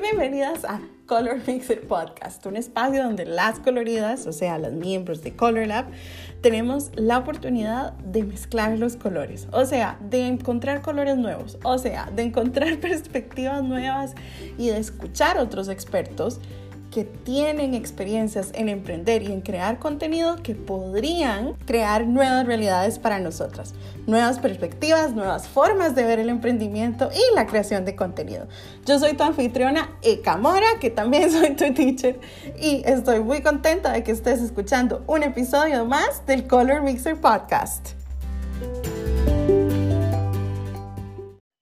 Bienvenidas a Color Mixer Podcast, un espacio donde las coloridas, o sea, los miembros de Color Lab, tenemos la oportunidad de mezclar los colores, o sea, de encontrar colores nuevos, o sea, de encontrar perspectivas nuevas y de escuchar otros expertos que tienen experiencias en emprender y en crear contenido que podrían crear nuevas realidades para nosotras, nuevas perspectivas, nuevas formas de ver el emprendimiento y la creación de contenido. Yo soy tu anfitriona Eka Mora, que también soy tu teacher, y estoy muy contenta de que estés escuchando un episodio más del Color Mixer Podcast.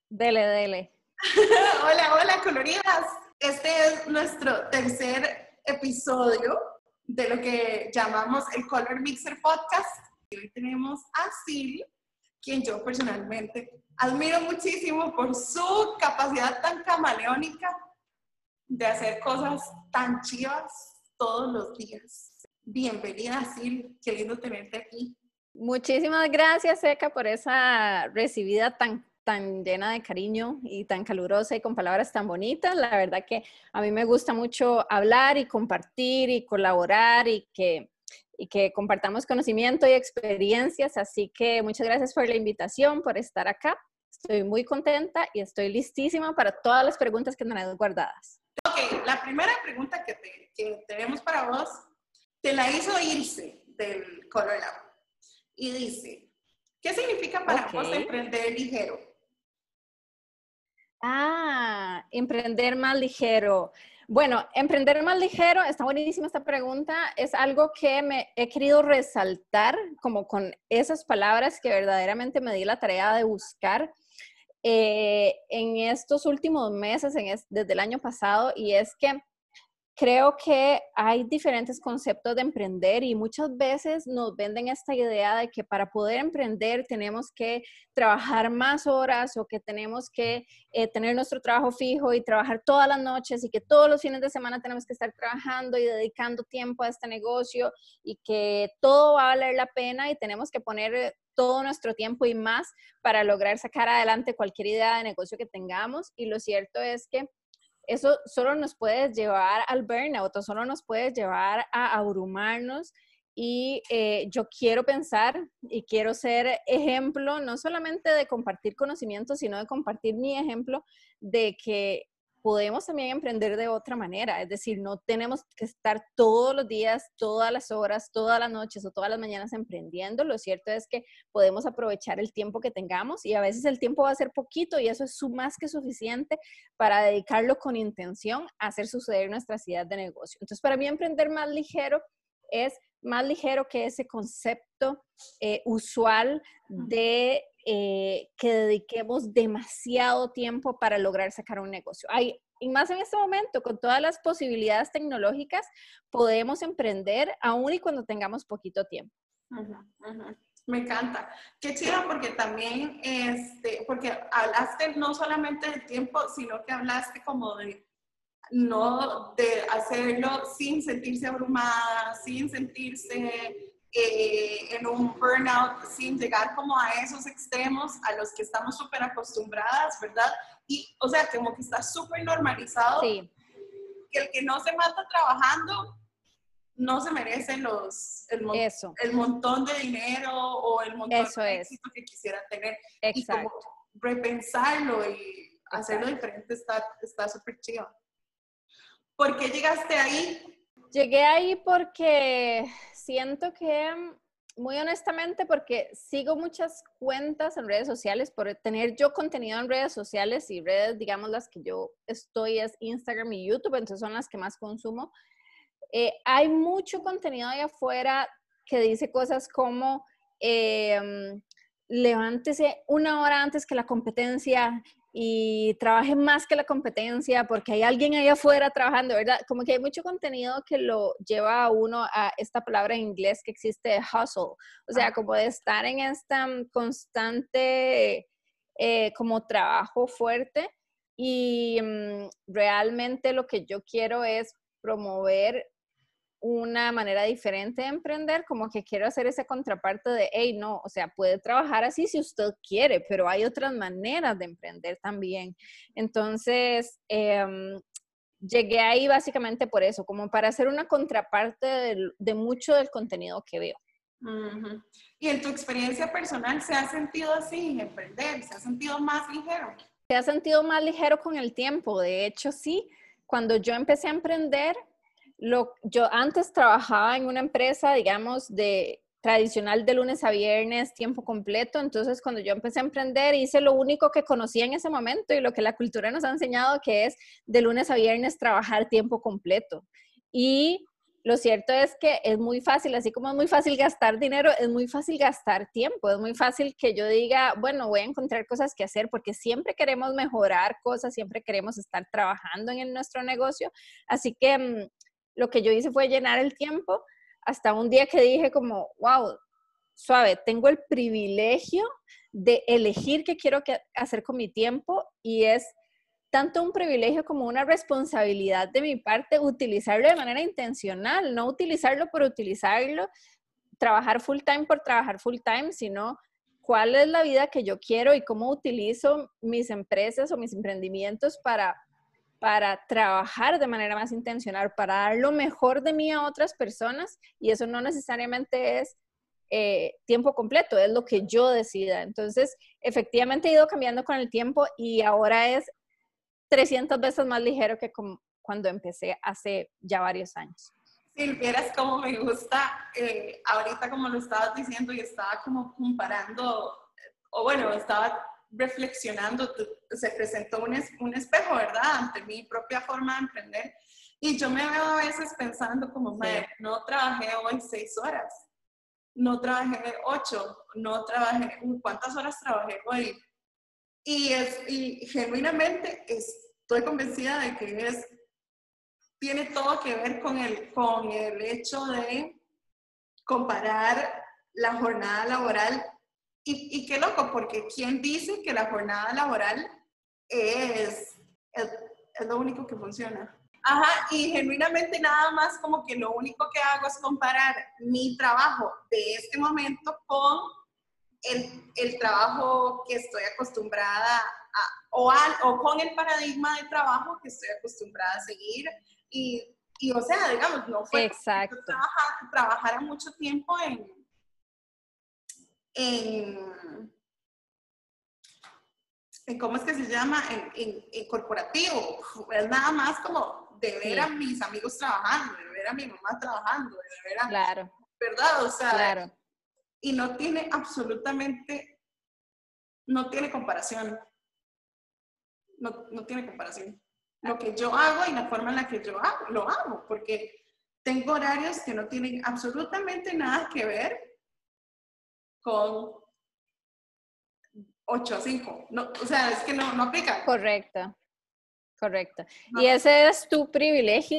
Dele, dele. hola, hola, coloridas. Este es nuestro tercer episodio de lo que llamamos el Color Mixer Podcast. Y hoy tenemos a Sil, quien yo personalmente admiro muchísimo por su capacidad tan camaleónica de hacer cosas tan chivas todos los días. Bienvenida, Sil. Qué lindo tenerte aquí. Muchísimas gracias, Eka, por esa recibida tan tan llena de cariño y tan calurosa y con palabras tan bonitas. La verdad que a mí me gusta mucho hablar y compartir y colaborar y que, y que compartamos conocimiento y experiencias. Así que muchas gracias por la invitación, por estar acá. Estoy muy contenta y estoy listísima para todas las preguntas que tenemos guardadas. Ok, la primera pregunta que, que tenemos para vos te la hizo Irse del Colorado y dice, ¿qué significa para vos emprender ligero? Ah, emprender más ligero. Bueno, emprender más ligero, está buenísima esta pregunta, es algo que me he querido resaltar como con esas palabras que verdaderamente me di la tarea de buscar eh, en estos últimos meses, desde el año pasado, y es que creo que hay diferentes conceptos de emprender y muchas veces nos venden esta idea de que para poder emprender tenemos que trabajar más horas o que tenemos que eh, tener nuestro trabajo fijo y trabajar todas las noches y que todos los fines de semana tenemos que estar trabajando y dedicando tiempo a este negocio y que todo va a valer la pena y tenemos que poner eh, todo nuestro tiempo y más para lograr sacar adelante cualquier idea de negocio que tengamos. Y lo cierto es que eso solo nos puede llevar al burnout o solo nos puede llevar a abrumarnos. Y eh, yo quiero pensar y quiero ser ejemplo, no solamente de compartir conocimiento, sino de compartir mi ejemplo de que podemos también emprender de otra manera, es decir, no tenemos que estar todos los días, todas las horas, todas las noches o todas las mañanas emprendiendo. Lo cierto es que podemos aprovechar el tiempo que tengamos y a veces el tiempo va a ser poquito y eso es más que suficiente para dedicarlo con intención a hacer suceder nuestras ideas de negocio. Entonces, para mí emprender más ligero es más ligero que ese concepto eh, usual de eh, que dediquemos demasiado tiempo para lograr sacar un negocio. Hay, y más en este momento, con todas las posibilidades tecnológicas, podemos emprender aún y cuando tengamos poquito tiempo. Me encanta. Qué chido porque también, este, porque hablaste no solamente del tiempo, sino que hablaste como de no de hacerlo sin sentirse abrumada, sin sentirse eh, en un burnout sin llegar como a esos extremos a los que estamos súper acostumbradas, ¿verdad? Y, o sea, como que está súper normalizado que el que no se mata trabajando no se merece los, el, el montón de dinero o el montón de éxito que quisiera tener. Exacto. Y como repensarlo y hacerlo diferente está súper chido. ¿Por qué llegaste ahí? Llegué ahí porque siento que, muy honestamente, porque sigo muchas cuentas en redes sociales, por tener yo contenido en redes sociales y redes, digamos, las que yo estoy es Instagram y YouTube, entonces son las que más consumo. Eh, hay mucho contenido ahí afuera que dice cosas como, em, levántese una hora antes que la competencia y trabaje más que la competencia porque hay alguien ahí afuera trabajando, ¿verdad? Como que hay mucho contenido que lo lleva a uno a esta palabra en inglés que existe, hustle, o sea, como de estar en esta constante eh, como trabajo fuerte y mm, realmente lo que yo quiero es promover una manera diferente de emprender, como que quiero hacer esa contraparte de, hey, no, o sea, puede trabajar así si usted quiere, pero hay otras maneras de emprender también. Entonces, em, llegué ahí básicamente por eso, como para hacer una contraparte de, mucho del contenido que veo. ¿Y en tu experiencia personal se ha sentido así, emprender? ¿Se ha sentido más ligero? Se ha sentido más ligero con el tiempo. De hecho, sí, cuando yo empecé a emprender, lo, yo antes trabajaba en una empresa, digamos, de tradicional de lunes a viernes, tiempo completo. Entonces, cuando yo empecé a emprender, hice lo único que conocía en ese momento y lo que la cultura nos ha enseñado, que es de lunes a viernes trabajar tiempo completo. Y lo cierto es que es muy fácil, así como es muy fácil gastar dinero, es muy fácil gastar tiempo, es muy fácil que yo diga, bueno, voy a encontrar cosas que hacer porque siempre queremos mejorar cosas, siempre queremos estar trabajando en nuestro negocio. Así que mm, lo que yo hice fue llenar el tiempo hasta un día que dije como, wow, suave, tengo el privilegio de elegir qué quiero hacer con mi tiempo y es tanto un privilegio como una responsabilidad de mi parte utilizarlo de manera intencional, no utilizarlo por utilizarlo, trabajar full time por trabajar full time, sino cuál es la vida que yo quiero y cómo utilizo mis empresas o mis emprendimientos para para trabajar de manera más intencional, para dar lo mejor de mí a otras personas y eso no necesariamente es eh, tiempo completo, es lo que yo decida. Entonces, efectivamente he ido cambiando con el tiempo y ahora es 300 veces más ligero que cuando empecé hace ya varios años. Si vieras cómo me gusta, eh, ahorita como lo estabas diciendo y estaba como comparando, o bueno, estaba reflexionando, se presentó un, un espejo, ¿verdad? Ante mi propia forma de emprender. Y yo me veo a veces pensando como, no trabajé hoy seis horas, no trabajé ocho, no trabajé, ¿cuántas horas trabajé hoy? Y, es, y genuinamente estoy convencida de que es, tiene todo que ver con el, con el hecho de comparar la jornada laboral y, qué loco, porque ¿quién dice que la jornada laboral es, es, lo único que funciona? Ajá, y genuinamente nada más como que lo único que hago es comparar mi trabajo de este momento con el, el trabajo que estoy acostumbrada a, o, al, o con el paradigma de trabajo que estoy acostumbrada a seguir. Y, y o sea, digamos, no fue Exacto. Trabajar, trabajara mucho tiempo en, en, ¿cómo es que se llama? En, en, corporativo. Es nada más como de ver a mis amigos trabajando, de ver a mi mamá trabajando, de ver a... Claro. ¿Verdad? O sea, claro. y no tiene absolutamente, no tiene comparación. No, no tiene comparación. Lo que yo hago y la forma en la que yo hago, lo hago, porque tengo horarios que no tienen absolutamente nada que ver con 8 a 5. No, o sea, es que no, no aplica. Correcto, correcto. Y ese es tu privilegio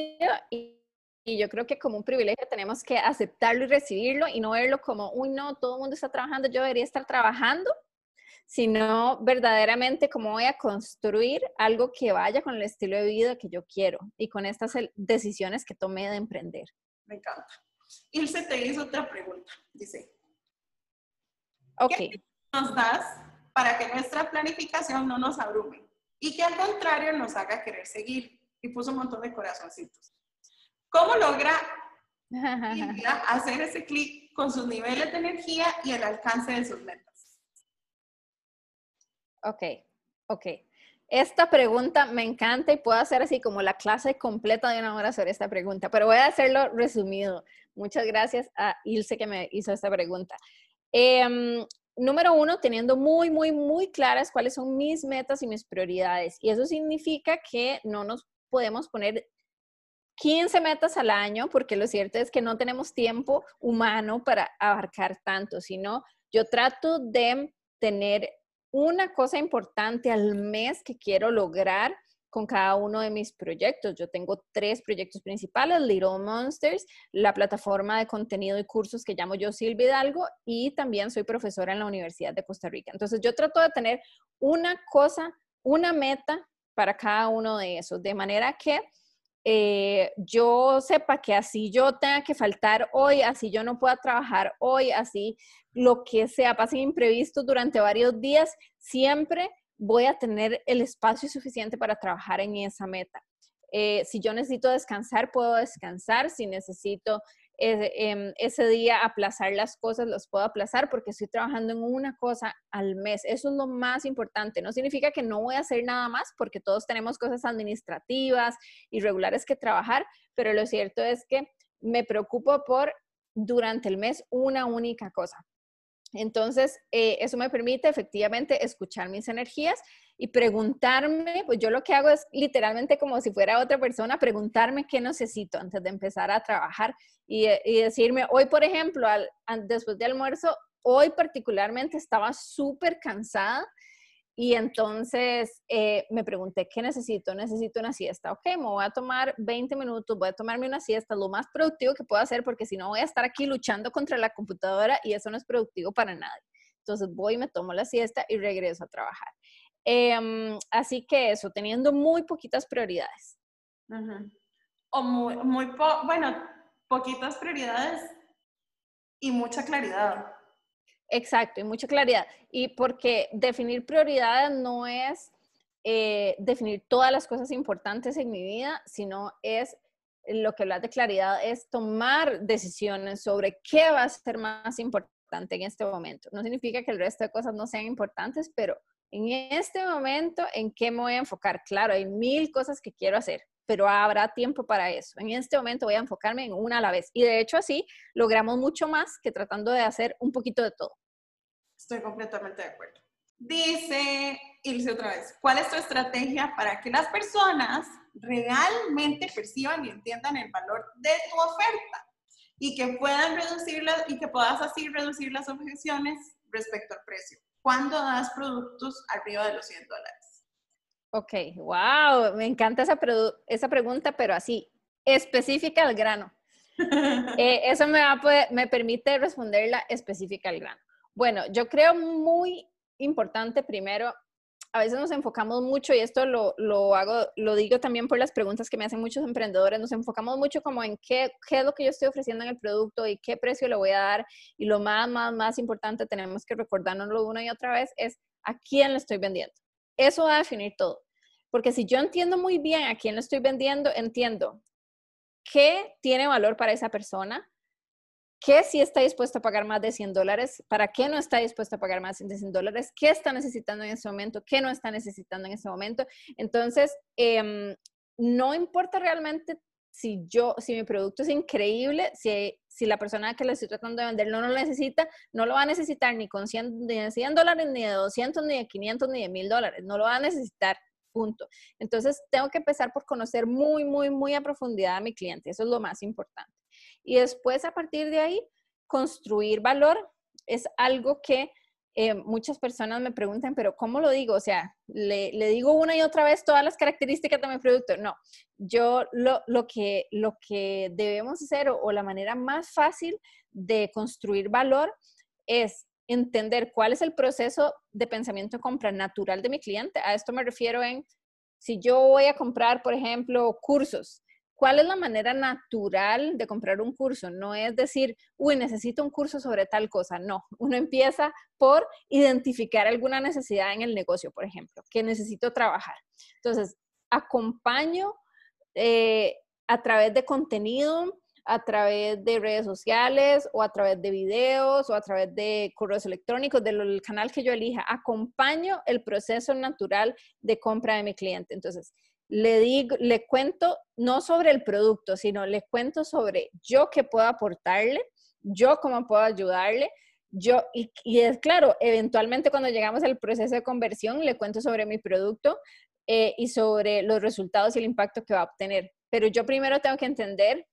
y, y, yo creo que como un privilegio tenemos que aceptarlo y recibirlo y no verlo como, uy, no, todo el mundo está trabajando, yo debería estar trabajando, sino verdaderamente cómo voy a construir algo que vaya con el estilo de vida que yo quiero y con estas decisiones que tomé de emprender. Me encanta. Ilse te hizo otra pregunta. Dice, ¿Qué nos das para que nuestra planificación no nos abrume y que al contrario nos haga querer seguir? Y puso un montón de corazoncitos. ¿Cómo logra hacer ese clic con sus niveles de energía y el alcance de sus metas? Ok, ok. Esta pregunta me encanta y puedo hacer así como la clase completa de una hora sobre esta pregunta, pero voy a hacerlo resumido. Muchas gracias a Ilse que me hizo esta pregunta. Em, número uno, teniendo muy, muy, muy claras cuáles son mis metas y mis prioridades. Y eso significa que no nos podemos poner 15 metas al año, porque lo cierto es que no tenemos tiempo humano para abarcar tanto, sino yo trato de tener una cosa importante al mes que quiero lograr con cada uno de mis proyectos. Yo tengo tres proyectos principales, Little Monsters, la plataforma de contenido y cursos que llamo yo Silvia Hidalgo y también soy profesora en la Universidad de Costa Rica. Entonces yo trato de tener una cosa, una meta para cada uno de esos, de manera que eh, yo sepa que así yo tenga que faltar hoy, así yo no pueda trabajar hoy, así lo que sea, pasen imprevistos durante varios días, siempre voy a tener el espacio suficiente para trabajar en esa meta. Eh, si yo necesito descansar, puedo descansar. Si necesito em, ese día aplazar las cosas, los puedo aplazar porque estoy trabajando en una cosa al mes. Eso es lo más importante. No significa que no voy a hacer nada más porque todos tenemos cosas administrativas y regulares que trabajar, pero lo cierto es que me preocupo por durante el mes una única cosa. Entonces, eh, eso me permite efectivamente escuchar mis energías y preguntarme, pues yo lo que hago es literalmente como si fuera otra persona, preguntarme qué necesito antes de empezar a trabajar y, eh, decirme, hoy por ejemplo, después de almuerzo, hoy particularmente estaba súper cansada y entonces eh, me pregunté, ¿qué necesito? Necesito una siesta. Ok, me voy a tomar 20 minutos, voy a tomarme una siesta, lo más productivo que puedo hacer, porque si no voy a estar aquí luchando contra la computadora y eso no es productivo para nadie. Entonces voy, me tomo la siesta y regreso a trabajar. Em, así que eso, teniendo muy poquitas prioridades. O muy, muy bueno, poquitas prioridades y mucha claridad. Exacto, y mucha claridad. Y porque definir prioridades no es eh, definir todas las cosas importantes en mi vida, sino es lo que habla de claridad, es tomar decisiones sobre qué va a ser más importante en este momento. No significa que el resto de cosas no sean importantes, pero en este momento, ¿en qué me voy a enfocar? Claro, hay mil cosas que quiero hacer, pero habrá tiempo para eso. En este momento voy a enfocarme en una a la vez. Y de hecho así logramos mucho más que tratando de hacer un poquito de todo. Estoy completamente de acuerdo. Dice Ilse otra vez, ¿cuál es tu estrategia para que las personas realmente perciban y entiendan el valor de tu oferta y que puedan reducirlas y que puedas así reducir las objeciones respecto al precio? ¿Cuándo das productos arriba de los 100 dólares? Ok, wow, me encanta esa, esa pregunta, pero así, específica al grano. Eh, eso me, va me permite responderla específica al grano. Bueno, yo creo muy importante primero, a veces nos enfocamos mucho, y esto lo, lo, hago, lo digo también por las preguntas que me hacen muchos emprendedores, nos enfocamos mucho como en qué, qué es lo que yo estoy ofreciendo en el producto y qué precio le voy a dar. Y lo más, más, más importante, tenemos que recordárnoslo una y otra vez, es a quién le estoy vendiendo. Eso va a definir todo. Porque si yo entiendo muy bien a quién le estoy vendiendo, entiendo qué tiene valor para esa persona, qué sí está dispuesto a pagar más de 100 dólares, para qué no está dispuesto a pagar más de 100 dólares, qué está necesitando en ese momento, qué no está necesitando en ese momento. Entonces, em, no importa realmente si yo, si mi producto es increíble, si, si la persona que le estoy tratando de vender no lo necesita, no lo va a necesitar ni con 100, ni de 100 dólares, ni de 200, ni de 500, ni de 1000 dólares. No lo va a necesitar, punto. Entonces, tengo que empezar por conocer muy, muy, muy a profundidad a mi cliente. Eso es lo más importante. Y después, a partir de ahí, construir valor es algo que eh, muchas personas me preguntan, pero ¿cómo lo digo? O sea, le, digo una y otra vez todas las características de mi producto. No, yo lo, lo, que, lo que debemos hacer o, la manera más fácil de construir valor es entender cuál es el proceso de pensamiento de compra natural de mi cliente. A esto me refiero en, si yo voy a comprar, por ejemplo, cursos, ¿cuál es la manera natural de comprar un curso? No es decir, uy, necesito un curso sobre tal cosa. No, uno empieza por identificar alguna necesidad en el negocio, por ejemplo, que necesito trabajar. Entonces, acompaño eh, a través de contenido, a través de redes sociales o a través de videos o a través de correos electrónicos, del canal que yo elija. Acompaño el proceso natural de compra de mi cliente. Entonces, le digo, le cuento no sobre el producto, sino le cuento sobre yo qué puedo aportarle, yo cómo puedo ayudarle, yo, y, y es claro, eventualmente cuando llegamos al proceso de conversión, le cuento sobre mi producto eh, y sobre los resultados y el impacto que va a obtener. Pero yo primero tengo que entender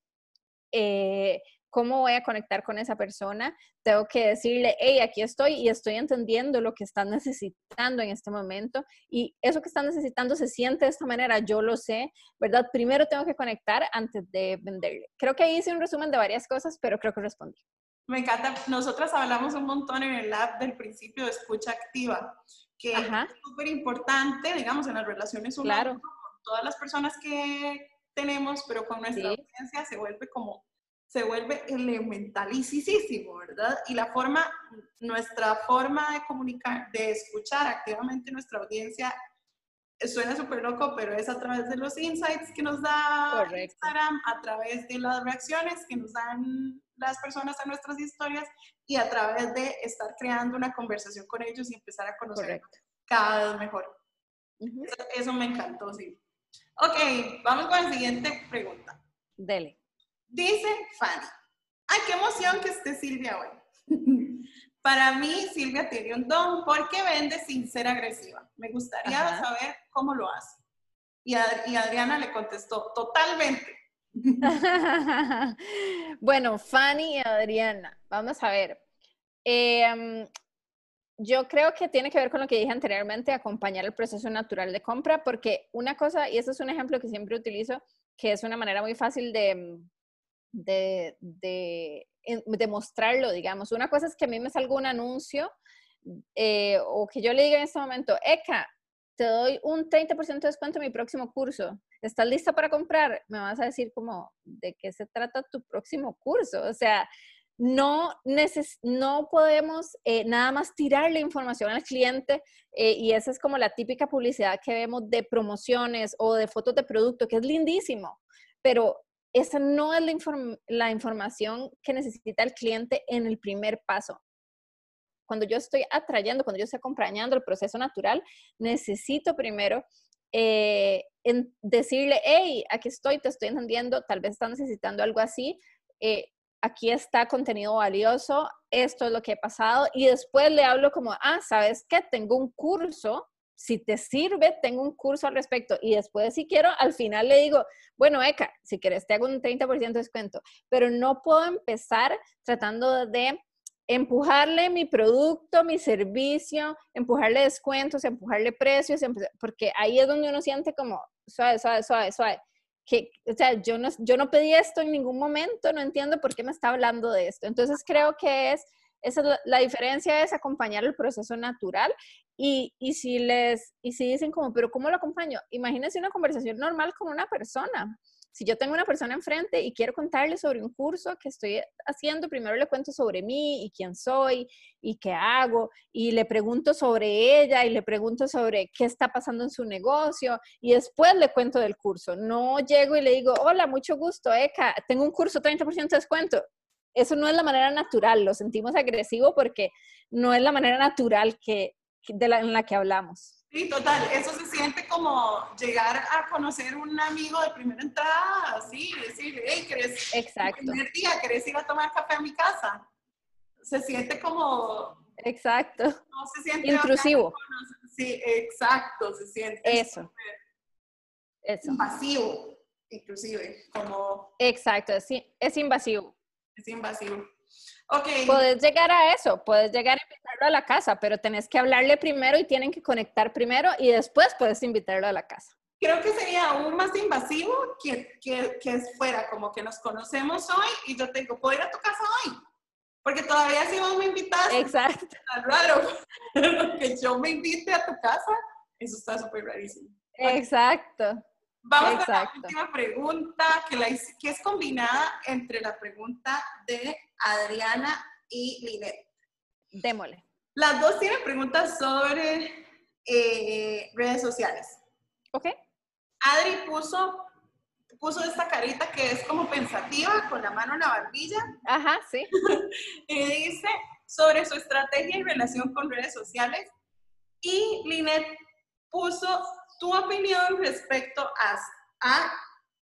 eh, cómo voy a conectar con esa persona, tengo que decirle, hey, aquí estoy y estoy entendiendo lo que están necesitando en este momento y eso que están necesitando se siente de esta manera, yo lo sé, ¿verdad? Primero tengo que conectar antes de venderle. Creo que ahí hice un resumen de varias cosas, pero creo que respondí. Me encanta. Nosotras hablamos un montón en el lab del principio de escucha activa, que es súper importante, digamos, en las relaciones humanas. Claro. Con todas las personas que tenemos, pero con nuestra audiencia se vuelve como se vuelve elementalísimo, ¿verdad? Y la forma, nuestra forma de comunicar, de escuchar activamente nuestra audiencia suena súper loco, pero es a través de los insights que nos da Instagram, a través de las reacciones que nos dan las personas a nuestras historias y a través de estar creando una conversación con ellos y empezar a conocer cada vez mejor. eso, me encantó, sí. Ok, vamos con la siguiente pregunta. Dele. Dice Fanny. Ay, qué emoción que esté Silvia hoy. Para mí, Silvia tiene un don porque vende sin ser agresiva. Me gustaría saber cómo lo hace. Y, Adriana le contestó, totalmente. bueno, Fanny y Adriana, vamos a ver. Em, yo creo que tiene que ver con lo que dije anteriormente, acompañar el proceso natural de compra, porque una cosa, y este es un ejemplo que siempre utilizo, que es una manera muy fácil de, de, de demostrarlo, digamos. Una cosa es que a mí me salga un anuncio eh, o que yo le diga en este momento, Eka, te doy un 30% de descuento en mi próximo curso. ¿Estás lista para comprar? Me vas a decir como, ¿de qué se trata tu próximo curso? O sea, no, no podemos eh, nada más tirarle información al cliente eh, y esa es como la típica publicidad que vemos de promociones o de fotos de producto, que es lindísimo, pero esa no es la, información que necesita el cliente en el primer paso. Cuando yo estoy atrayendo, cuando yo estoy acompañando el proceso natural, necesito primero eh, decirle, hey, aquí estoy, te estoy entendiendo, tal vez estás necesitando algo así, eh, aquí está contenido valioso, esto es lo que he pasado, y después le hablo como, ah, ¿sabes qué? Tengo un curso si te sirve, tengo un curso al respecto y después si quiero, al final le digo, bueno, Eka, si quieres te hago un 30% de descuento, pero no puedo empezar tratando de empujarle mi producto, mi servicio, empujarle descuentos, empujarle precios, porque ahí es donde uno siente como suave, suave, suave, suave. Que, o sea, yo no, yo no pedí esto en ningún momento, no entiendo por qué me está hablando de esto. Entonces creo que es esa es la, diferencia es acompañar el proceso natural y, y, si les, y si dicen como, pero ¿cómo lo acompaño? Imagínense una conversación normal con una persona. Si yo tengo una persona enfrente y quiero contarle sobre un curso que estoy haciendo, primero le cuento sobre mí y quién soy y qué hago y le pregunto sobre ella y le pregunto sobre qué está pasando en su negocio y después le cuento del curso. No llego y le digo, hola, mucho gusto, Eka, tengo un curso 30% de descuento eso no es la manera natural, lo sentimos agresivo porque no es la manera natural que, de la, en la que hablamos. Sí, total, eso se siente como llegar a conocer un amigo de primera entrada, así, decirle, hey, ¿querés, Exacto. Primer día, ¿querés ir a tomar café a mi casa? Se siente como... Exacto. No se siente... Intrusivo. Sí, exacto, se siente... Eso. Eso. Invasivo, inclusive, como... Exacto, sí, es invasivo es invasivo. Ok. Puedes llegar a eso, puedes llegar a invitarlo a la casa, pero tenés que hablarle primero y tienen que conectar primero y después puedes invitarlo a la casa. Creo que sería aún más invasivo que, que, que fuera como que nos conocemos hoy y yo tengo, ¿puedo ir a tu casa hoy? Porque todavía si vos me invitas, Exacto. Está raro. que yo me invite a tu casa, eso está súper rarísimo. Exacto. Vamos a la última pregunta, que, la, que es combinada entre la pregunta de Adriana y Linet. Démosle. Las dos tienen preguntas sobre eh, redes sociales. Ok. Adri puso, puso esta carita que es como pensativa, con la mano en la barbilla. Ajá, sí. y dice sobre su estrategia y relación con redes sociales. Y Linet puso tu opinión respecto a, a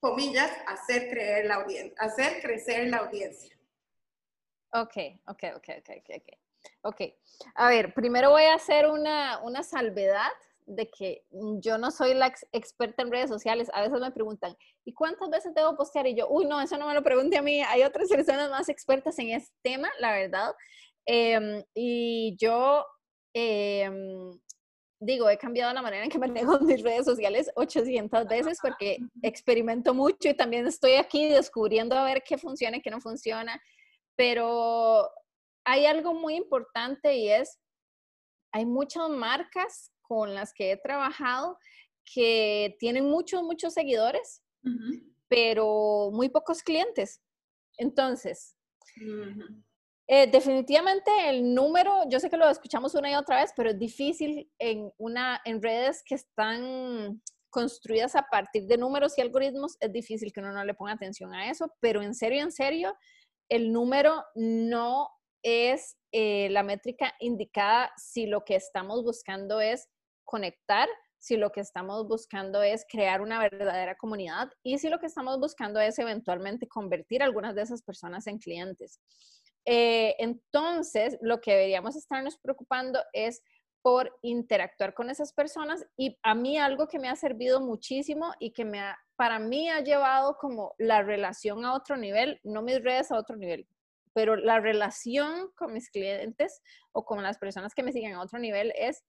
comillas, hacer, creer la audiencia, hacer crecer la audiencia. Ok, ok, ok, ok, ok. Ok, a ver, primero voy a hacer una, una salvedad de que yo no soy la experta en redes sociales. A veces me preguntan, ¿y cuántas veces debo postear? Y yo, uy, no, eso no me lo pregunte a mí. Hay otras personas más expertas en este tema, la verdad. Em, y yo em, digo, he cambiado la manera en que manejo mis redes sociales 800 veces porque experimento mucho y también estoy aquí descubriendo a ver qué funciona y qué no funciona. Pero hay algo muy importante y es, hay muchas marcas con las que he trabajado que tienen muchos, muchos seguidores, pero muy pocos clientes. Entonces, Eh, definitivamente el número, yo sé que lo escuchamos una y otra vez, pero es difícil en, redes que están construidas a partir de números y algoritmos, es difícil que uno no le ponga atención a eso, pero en serio, en serio, el número no es eh, la métrica indicada si lo que estamos buscando es conectar, si lo que estamos buscando es crear una verdadera comunidad y si lo que estamos buscando es eventualmente convertir a algunas de esas personas en clientes. Eh, entonces, lo que deberíamos estarnos preocupando es por interactuar con esas personas y a mí algo que me ha servido muchísimo y que me ha, para mí ha llevado como la relación a otro nivel, no mis redes a otro nivel, pero la relación con mis clientes o con las personas que me siguen a otro nivel es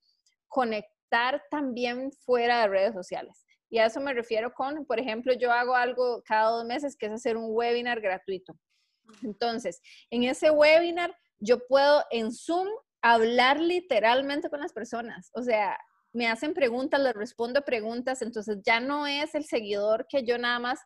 conectar también fuera de redes sociales. Y a eso me refiero con, por ejemplo, yo hago algo cada dos meses que es hacer un webinar gratuito. Entonces, en ese webinar yo puedo en Zoom hablar literalmente con las personas. O sea, me hacen preguntas, les respondo preguntas, entonces ya no es el seguidor que yo nada más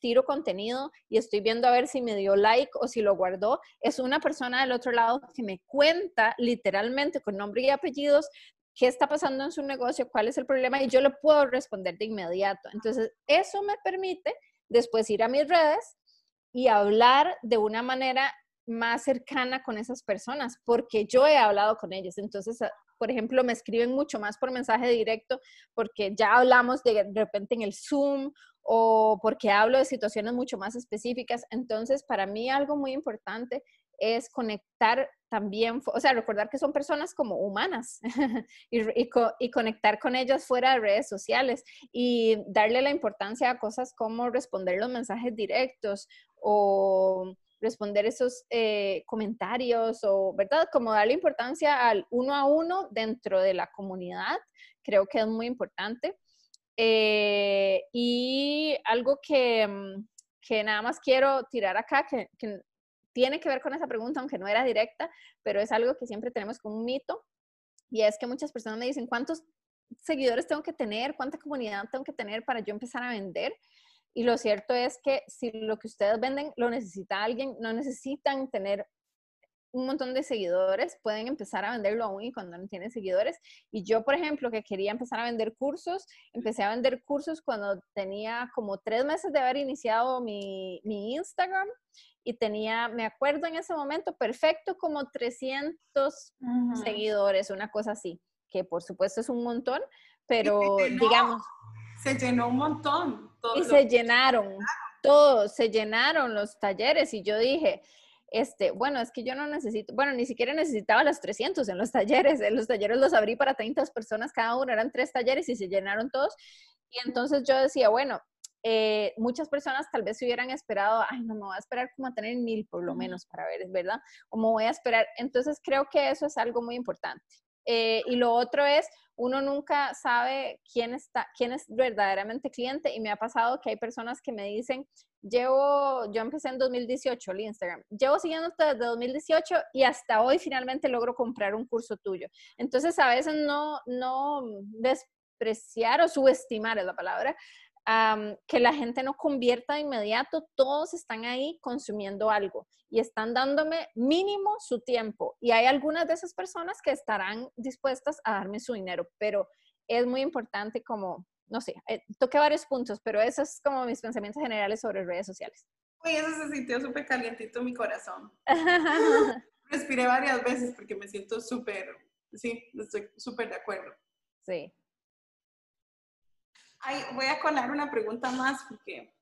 tiro contenido y estoy viendo a ver si me dio like o si lo guardó. Es una persona del otro lado que me cuenta literalmente con nombre y apellidos qué está pasando en su negocio, cuál es el problema y yo le puedo responder de inmediato. Entonces, eso me permite después ir a mis redes y hablar de una manera más cercana con esas personas, porque yo he hablado con ellas. Entonces, ah, por ejemplo, me escriben mucho más por mensaje directo, porque ya hablamos de, repente en el Zoom o porque hablo de situaciones mucho más específicas. Entonces, para mí algo muy importante es conectar también, o sea, recordar que son personas como humanas y, y, conectar con ellas fuera de redes sociales y darle la importancia a cosas como responder los mensajes directos o responder esos eh, comentarios o, ¿verdad? Como darle importancia al uno a uno dentro de la comunidad, creo que es muy importante. Eh, y algo que, mm, que, nada más quiero tirar acá, que, que, tiene que ver con esa pregunta, aunque no era directa, pero es algo que siempre tenemos como un mito, y es que muchas personas me dicen, ¿cuántos seguidores tengo que tener? ¿Cuánta comunidad tengo que tener para yo empezar a vender? Y lo cierto es que si lo que ustedes venden lo necesita alguien, no necesitan tener un montón de seguidores, pueden empezar a venderlo aún y cuando no tienen seguidores. Y yo, por ejemplo, que quería empezar a vender cursos, empecé a vender cursos cuando tenía como tres meses de haber iniciado mi, mi Instagram y tenía, me acuerdo en ese momento, perfecto, como 300 seguidores, una cosa así, que por supuesto es un montón, pero digamos se llenó un montón. Y se llenaron, todos, se llenaron los talleres y yo dije, este, bueno, es que yo no necesito, bueno, ni siquiera necesitaba los 300 en los talleres, en los talleres los abrí para 30 personas cada uno, eran tres talleres y se llenaron todos. Y entonces yo decía, bueno, eh, muchas personas tal vez se hubieran esperado, ay, no me voy a esperar como a tener mil por lo menos para ver, ¿verdad? O me voy a esperar. Entonces creo que eso es algo muy importante. Eh, y lo otro es, uno nunca sabe quién, está, quién es verdaderamente cliente y me ha pasado que hay personas que me dicen, llevo, yo empecé en 2018 el Instagram, llevo siguiéndote desde 2018 y hasta hoy finalmente logro comprar un curso tuyo. Entonces a veces no, no despreciar o subestimar es la palabra que la gente no convierta de inmediato, todos están ahí consumiendo algo y están dándome mínimo su tiempo. Y hay algunas de esas personas que estarán dispuestas a darme su dinero, pero es muy importante como, no sé, eh, toqué varios puntos, pero esos es como mis pensamientos generales sobre redes sociales. Uy, eso se sintió súper calientito en mi corazón. Respiré varias veces porque me siento súper, sí, estoy súper de acuerdo. Sí voy a colar una pregunta más porque,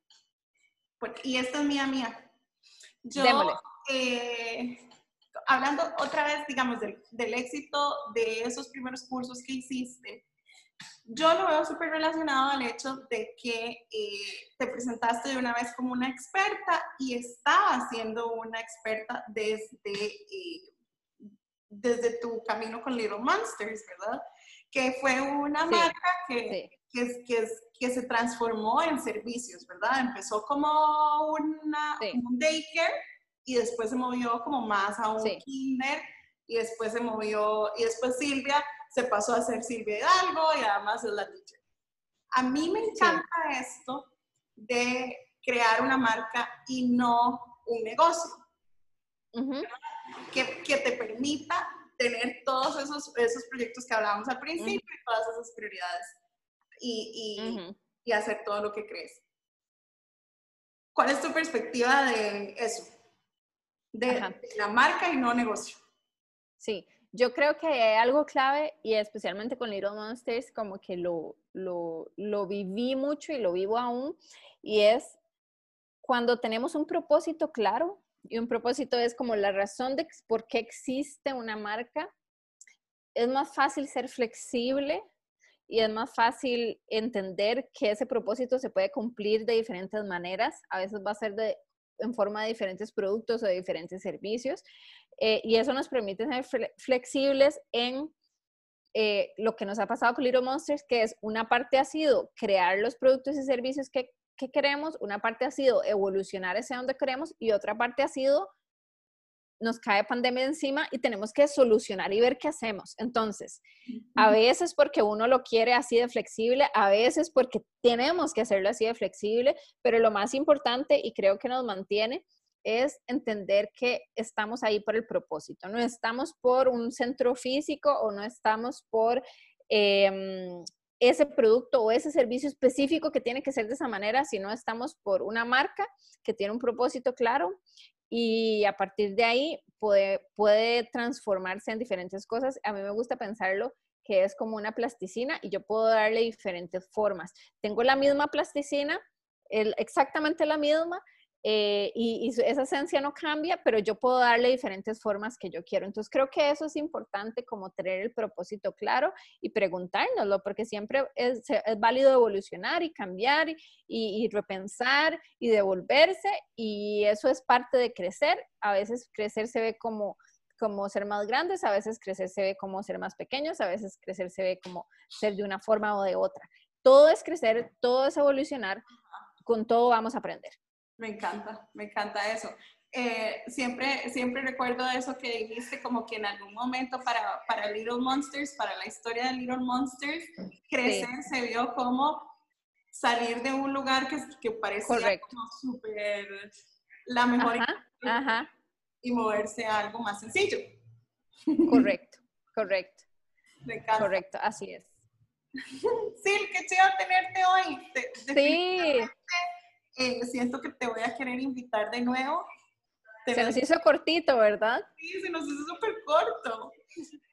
y esta es mía mía. Yo, eh, hablando otra vez, digamos, del, del, éxito de esos primeros cursos que hiciste, yo lo veo súper relacionado al hecho de que eh, te presentaste de una vez como una experta y estabas siendo una experta desde, eh, desde tu camino con Little Monsters, ¿verdad? Que fue una marca que, que, que, que, se transformó en servicios, ¿verdad? Empezó como, una, un daycare y después se movió como más a un kinder y después se movió, y después Silvia se pasó a ser Silvia Hidalgo y además es la teacher. A mí me encanta esto de crear una marca y no un negocio. que, que te permita tener todos esos, esos proyectos que hablábamos al principio y todas esas prioridades y, y, y hacer todo lo que crees. ¿Cuál es tu perspectiva de eso? De, la marca y no negocio. Sí, yo creo que hay algo clave y especialmente con Little Monsters como que lo, lo, lo viví mucho y lo vivo aún y es cuando tenemos un propósito claro y un propósito es como la razón de por qué existe una marca, es más fácil ser flexible y es más fácil entender que ese propósito se puede cumplir de diferentes maneras. A veces va a ser de, en forma de diferentes productos o de diferentes servicios. Eh, y eso nos permite ser flexibles en eh, lo que nos ha pasado con Little Monsters, que es una parte ha sido crear los productos y servicios que, que queremos, una parte ha sido evolucionar hacia donde queremos y otra parte ha sido nos cae pandemia encima y tenemos que solucionar y ver qué hacemos. Entonces, a veces porque uno lo quiere así de flexible, a veces porque tenemos que hacerlo así de flexible, pero lo más importante y creo que nos mantiene es entender que estamos ahí por el propósito, no estamos por un centro físico o no estamos por em, ese producto o ese servicio específico que tiene que ser de esa manera, sino estamos por una marca que tiene un propósito claro y a partir de ahí puede, puede transformarse en diferentes cosas. A mí me gusta pensarlo que es como una plasticina y yo puedo darle diferentes formas. Tengo la misma plasticina, el, exactamente la misma, eh, y, esa esencia no cambia, pero yo puedo darle diferentes formas que yo quiero. Entonces creo que eso es importante como tener el propósito claro y preguntárnoslo, porque siempre es, válido evolucionar y cambiar y, repensar y devolverse y eso es parte de crecer. A veces crecer se ve como como ser más grandes, a veces crecer se ve como ser más pequeños, a veces crecer se ve como ser de una forma o de otra. Todo es crecer, todo es evolucionar, con todo vamos a aprender. Me encanta, me encanta eso. Eh, siempre, siempre recuerdo eso que dijiste, como que en algún momento para, para Little Monsters, para la historia de Little Monsters, crecer se vio como salir de un lugar que, que parecía como súper la mejor y moverse a algo más sencillo. Correcto, correcto. Me encanta. Correcto, así es. Sí, qué chido tenerte hoy. sí eh, siento que te voy a querer invitar de nuevo. se nos hizo cortito, ¿verdad? Sí, se nos hizo súper corto.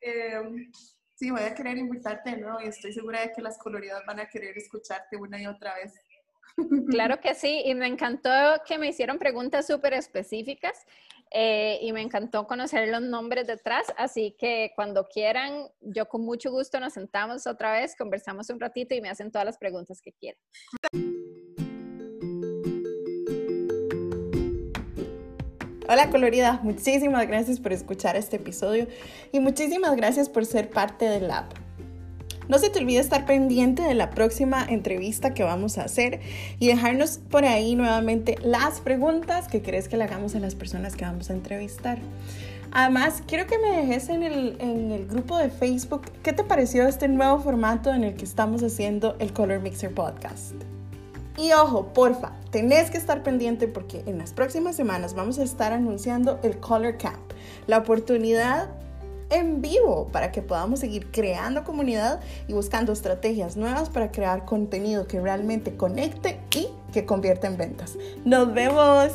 Em, sí, voy a querer invitarte de nuevo y estoy segura de que las coloridas van a querer escucharte una y otra vez. Claro que sí, y me encantó que me hicieron preguntas súper específicas eh, y me encantó conocer los nombres detrás, así que cuando quieran, yo con mucho gusto nos sentamos otra vez, conversamos un ratito y me hacen todas las preguntas que quieran. Hola colorida, muchísimas gracias por escuchar este episodio y muchísimas gracias por ser parte del lab. No se te olvide estar pendiente de la próxima entrevista que vamos a hacer y dejarnos por ahí nuevamente las preguntas que crees que le hagamos a las personas que vamos a entrevistar. Además, quiero que me dejes en el, en el grupo de Facebook qué te pareció este nuevo formato en el que estamos haciendo el Color Mixer Podcast. Y ojo, porfa, tenés que estar pendiente porque en las próximas semanas vamos a estar anunciando el Color Camp, la oportunidad en vivo para que podamos seguir creando comunidad y buscando estrategias nuevas para crear contenido que realmente conecte y que convierta en ventas. Nos vemos.